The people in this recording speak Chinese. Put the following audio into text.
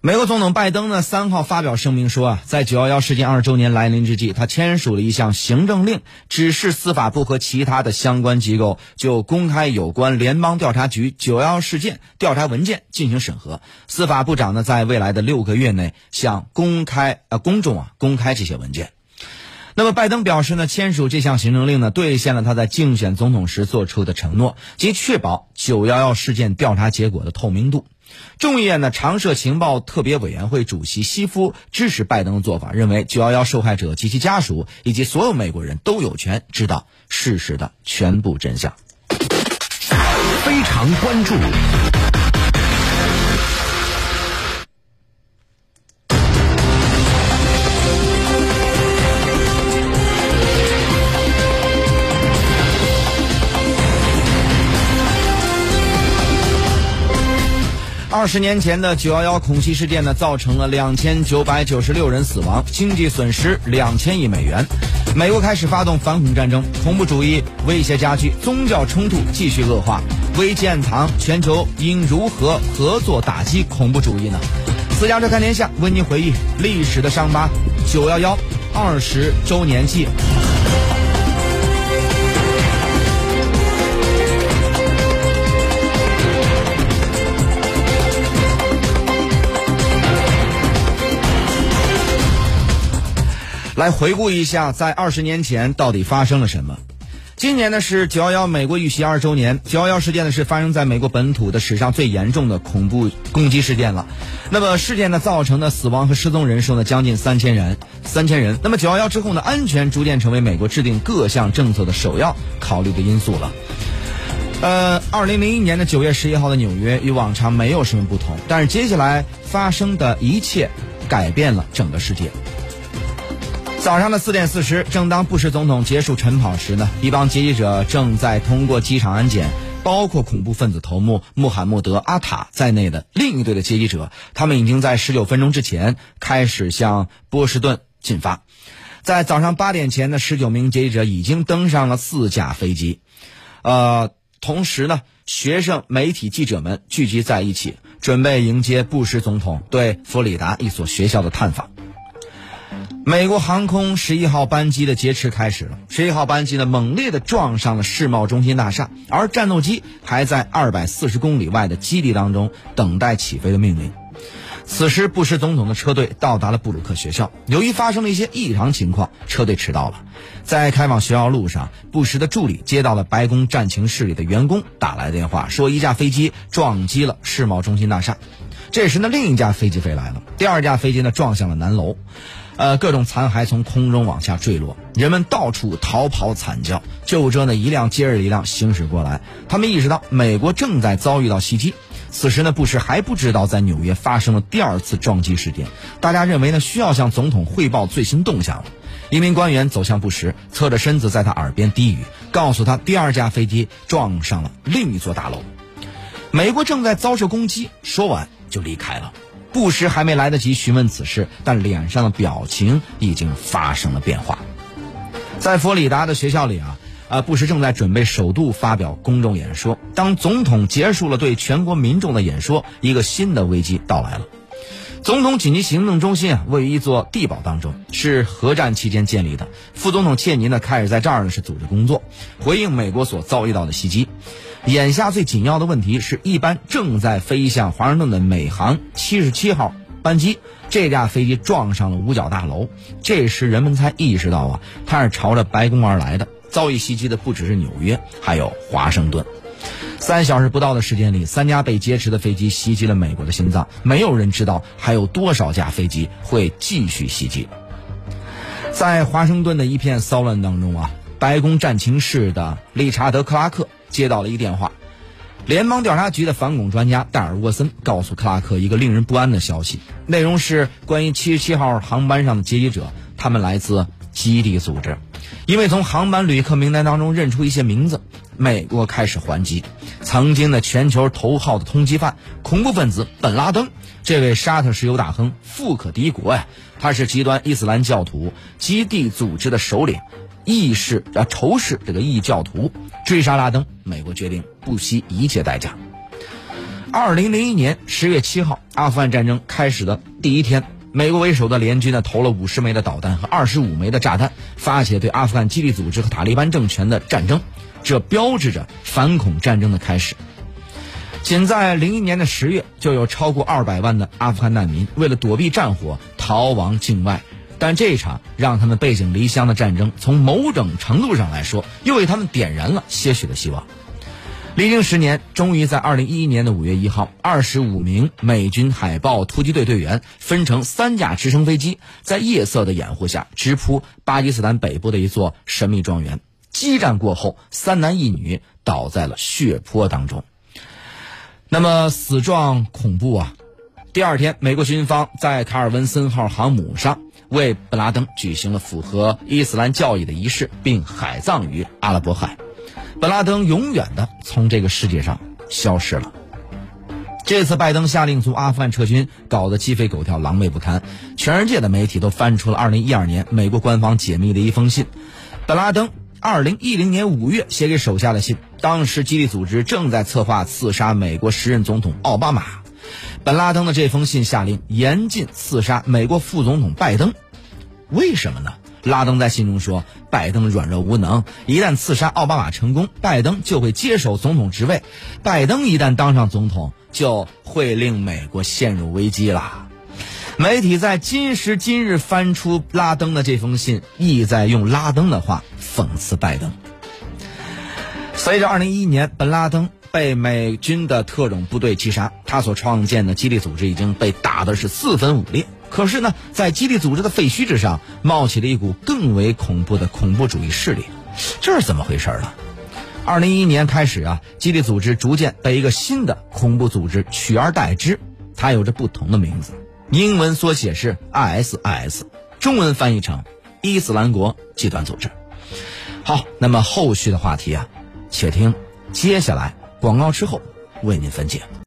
美国总统拜登呢，三号发表声明说啊，在九幺幺事件二十周年来临之际，他签署了一项行政令，指示司法部和其他的相关机构就公开有关联邦调查局九幺幺事件调查文件进行审核。司法部长呢，在未来的六个月内向公开呃公众啊公开这些文件。那么，拜登表示呢，签署这项行政令呢，兑现了他在竞选总统时做出的承诺，即确保九幺幺事件调查结果的透明度。众议院的常设情报特别委员会主席西夫支持拜登的做法，认为九幺幺受害者及其家属以及所有美国人都有权知道事实的全部真相。非常关注。二十年前的九幺幺恐袭事件呢，造成了两千九百九十六人死亡，经济损失两千亿美元。美国开始发动反恐战争，恐怖主义威胁加剧，宗教冲突继续恶化。危机暗藏，全球应如何合作打击恐怖主义呢？私家车看天下为您回忆历史的伤疤，九幺幺二十周年记。来回顾一下，在二十年前到底发生了什么？今年呢是九幺幺美国遇袭二周年。九幺幺事件呢是发生在美国本土的史上最严重的恐怖攻击事件了。那么事件呢造成的死亡和失踪人数呢将近三千人，三千人。那么九幺幺之后呢，安全逐渐成为美国制定各项政策的首要考虑的因素了。呃，二零零一年的九月十一号的纽约与往常没有什么不同，但是接下来发生的一切改变了整个世界。早上的四点四十，正当布什总统结束晨跑时呢，一帮劫机者正在通过机场安检，包括恐怖分子头目穆罕默德·阿塔在内的另一队的劫机者，他们已经在十九分钟之前开始向波士顿进发。在早上八点前的十九名劫机者已经登上了四架飞机，呃，同时呢，学生、媒体记者们聚集在一起，准备迎接布什总统对佛里达一所学校的探访。美国航空十一号班机的劫持开始了。十一号班机呢，猛烈地撞上了世贸中心大厦，而战斗机还在二百四十公里外的基地当中等待起飞的命令。此时，布什总统的车队到达了布鲁克学校，由于发生了一些异常情况，车队迟到了。在开往学校路上，布什的助理接到了白宫战情室里的员工打来的电话，说一架飞机撞击了世贸中心大厦。这时呢，另一架飞机飞来了，第二架飞机呢撞向了南楼。呃，各种残骸从空中往下坠落，人们到处逃跑惨叫。救护车呢一辆接着一辆行驶过来，他们意识到美国正在遭遇到袭击。此时呢，布什还不知道在纽约发生了第二次撞击事件。大家认为呢，需要向总统汇报最新动向了。一名官员走向布什，侧着身子在他耳边低语，告诉他第二架飞机撞上了另一座大楼，美国正在遭受攻击。说完就离开了。布什还没来得及询问此事，但脸上的表情已经发生了变化。在佛里达的学校里啊，啊，布什正在准备首度发表公众演说。当总统结束了对全国民众的演说，一个新的危机到来了。总统紧急行动中心啊，位于一座地堡当中，是核战期间建立的。副总统切尼呢，开始在这儿呢是组织工作，回应美国所遭遇到的袭击。眼下最紧要的问题是一班正在飞向华盛顿的美航七十七号班机，这架飞机撞上了五角大楼。这时人们才意识到啊，它是朝着白宫而来的。遭遇袭击的不只是纽约，还有华盛顿。三小时不到的时间里，三架被劫持的飞机袭击了美国的心脏。没有人知道还有多少架飞机会继续袭击。在华盛顿的一片骚乱当中啊，白宫战情室的理查德·克拉克。接到了一个电话，联邦调查局的反恐专家戴尔沃森告诉克拉克一个令人不安的消息，内容是关于七十七号航班上的劫机者，他们来自基地组织，因为从航班旅客名单当中认出一些名字，美国开始还击。曾经的全球头号的通缉犯、恐怖分子本拉登，这位沙特石油大亨富可敌国呀，他是极端伊斯兰教徒基地组织的首领。义士啊，仇视这个异教徒，追杀拉登，美国决定不惜一切代价。二零零一年十月七号，阿富汗战争开始的第一天，美国为首的联军呢投了五十枚的导弹和二十五枚的炸弹，发起对阿富汗基地组织和塔利班政权的战争，这标志着反恐战争的开始。仅在零一年的十月，就有超过二百万的阿富汗难民为了躲避战火逃亡境外，但这一场让他们背井离乡的战争，从某种程度上来说，又为他们点燃了些许的希望。历经十年，终于在二零一一年的五月一号，二十五名美军海豹突击队队员分成三架直升飞机，在夜色的掩护下，直扑巴基斯坦北部的一座神秘庄园。激战过后，三男一女倒在了血泊当中。那么死状恐怖啊！第二天，美国军方在卡尔文森号航母上为本拉登举行了符合伊斯兰教义的仪式，并海葬于阿拉伯海。本拉登永远的从这个世界上消失了。这次拜登下令从阿富汗撤军，搞得鸡飞狗跳、狼狈不堪，全世界的媒体都翻出了2012年美国官方解密的一封信，本拉登。二零一零年五月写给手下的信，当时基地组织正在策划刺杀美国时任总统奥巴马。本拉登的这封信下令严禁刺杀美国副总统拜登，为什么呢？拉登在信中说，拜登软弱无能，一旦刺杀奥巴马成功，拜登就会接手总统职位，拜登一旦当上总统，就会令美国陷入危机了。媒体在今时今日翻出拉登的这封信，意在用拉登的话讽刺拜登。随着2011年本拉登被美军的特种部队击杀，他所创建的基地组织已经被打的是四分五裂。可是呢，在基地组织的废墟之上，冒起了一股更为恐怖的恐怖主义势力，这是怎么回事呢？2011年开始啊，基地组织逐渐被一个新的恐怖组织取而代之，它有着不同的名字。英文缩写是 ISIS，中文翻译成伊斯兰国极端组织。好，那么后续的话题啊，且听接下来广告之后为您分解。